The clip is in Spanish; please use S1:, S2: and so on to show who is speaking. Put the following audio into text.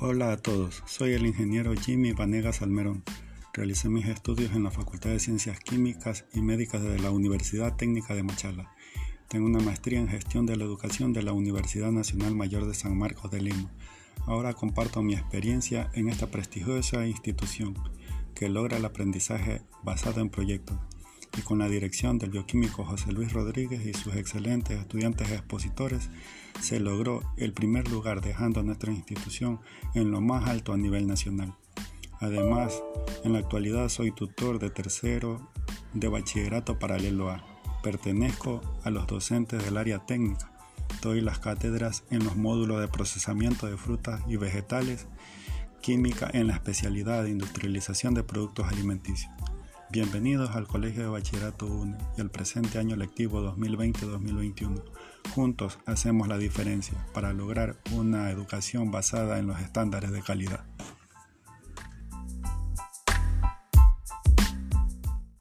S1: Hola a todos, soy el ingeniero Jimmy Vanegas Almerón. Realicé mis estudios en la Facultad de Ciencias Químicas y Médicas de la Universidad Técnica de Machala. Tengo una maestría en gestión de la educación de la Universidad Nacional Mayor de San Marcos de Lima. Ahora comparto mi experiencia en esta prestigiosa institución que logra el aprendizaje basado en proyectos y con la dirección del bioquímico José Luis Rodríguez y sus excelentes estudiantes expositores, se logró el primer lugar dejando a nuestra institución en lo más alto a nivel nacional. Además, en la actualidad soy tutor de tercero de bachillerato paralelo A. Pertenezco a los docentes del área técnica. Doy las cátedras en los módulos de procesamiento de frutas y vegetales, química en la especialidad de industrialización de productos alimenticios. Bienvenidos al Colegio de Bachillerato UNE y al presente año lectivo 2020-2021. Juntos hacemos la diferencia para lograr una educación basada en los estándares de calidad.